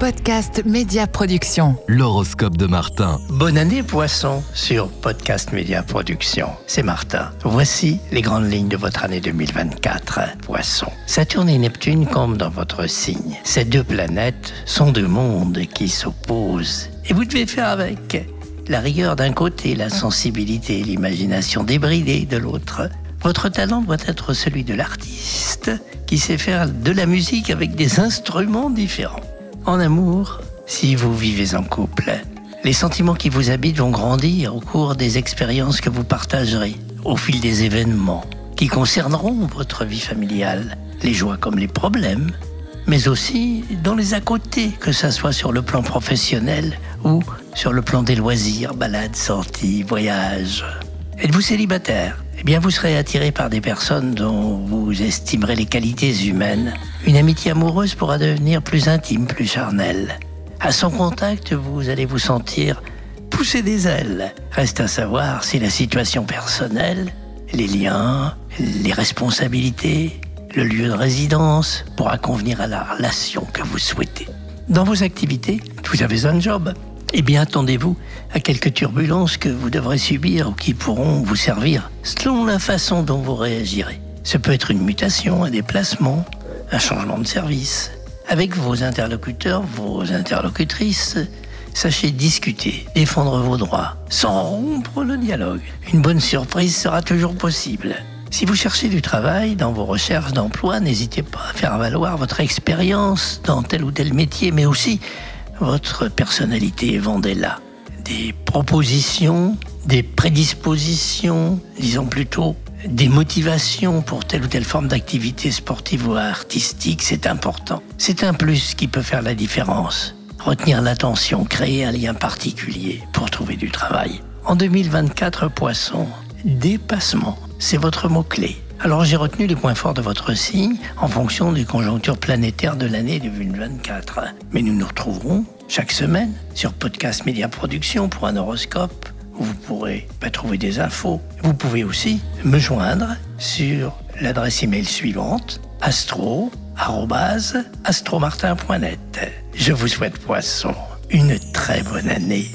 Podcast Média Production. L'horoscope de Martin. Bonne année Poisson sur Podcast Média Production. C'est Martin. Voici les grandes lignes de votre année 2024. Poisson. Saturne et Neptune comme dans votre signe. Ces deux planètes sont deux mondes qui s'opposent. Et vous devez faire avec. La rigueur d'un côté, la sensibilité et l'imagination débridée de l'autre. Votre talent doit être celui de l'artiste qui sait faire de la musique avec des instruments différents. En amour, si vous vivez en couple, les sentiments qui vous habitent vont grandir au cours des expériences que vous partagerez, au fil des événements qui concerneront votre vie familiale, les joies comme les problèmes, mais aussi dans les à côté, que ce soit sur le plan professionnel ou sur le plan des loisirs, balades, sorties, voyages. Êtes-vous célibataire? Eh bien, vous serez attiré par des personnes dont vous estimerez les qualités humaines. Une amitié amoureuse pourra devenir plus intime, plus charnelle. À son contact, vous allez vous sentir pousser des ailes. Reste à savoir si la situation personnelle, les liens, les responsabilités, le lieu de résidence pourra convenir à la relation que vous souhaitez. Dans vos activités, vous avez un job, eh bien, attendez-vous à quelques turbulences que vous devrez subir ou qui pourront vous servir selon la façon dont vous réagirez. Ce peut être une mutation, un déplacement, un changement de service. Avec vos interlocuteurs, vos interlocutrices, sachez discuter, défendre vos droits, sans rompre le dialogue. Une bonne surprise sera toujours possible. Si vous cherchez du travail dans vos recherches d'emploi, n'hésitez pas à faire valoir votre expérience dans tel ou tel métier, mais aussi votre personnalité Vendella. Des propositions, des prédispositions, disons plutôt des motivations pour telle ou telle forme d'activité sportive ou artistique, c'est important. C'est un plus qui peut faire la différence. Retenir l'attention, créer un lien particulier pour trouver du travail. En 2024, poisson, dépassement, c'est votre mot-clé. Alors j'ai retenu les points forts de votre signe en fonction des conjonctures planétaires de l'année 2024. Mais nous nous retrouverons chaque semaine sur Podcast Média Production pour un horoscope où vous pourrez pas trouver des infos. Vous pouvez aussi me joindre sur l'adresse email suivante astro@astromartin.net. Je vous souhaite poisson une très bonne année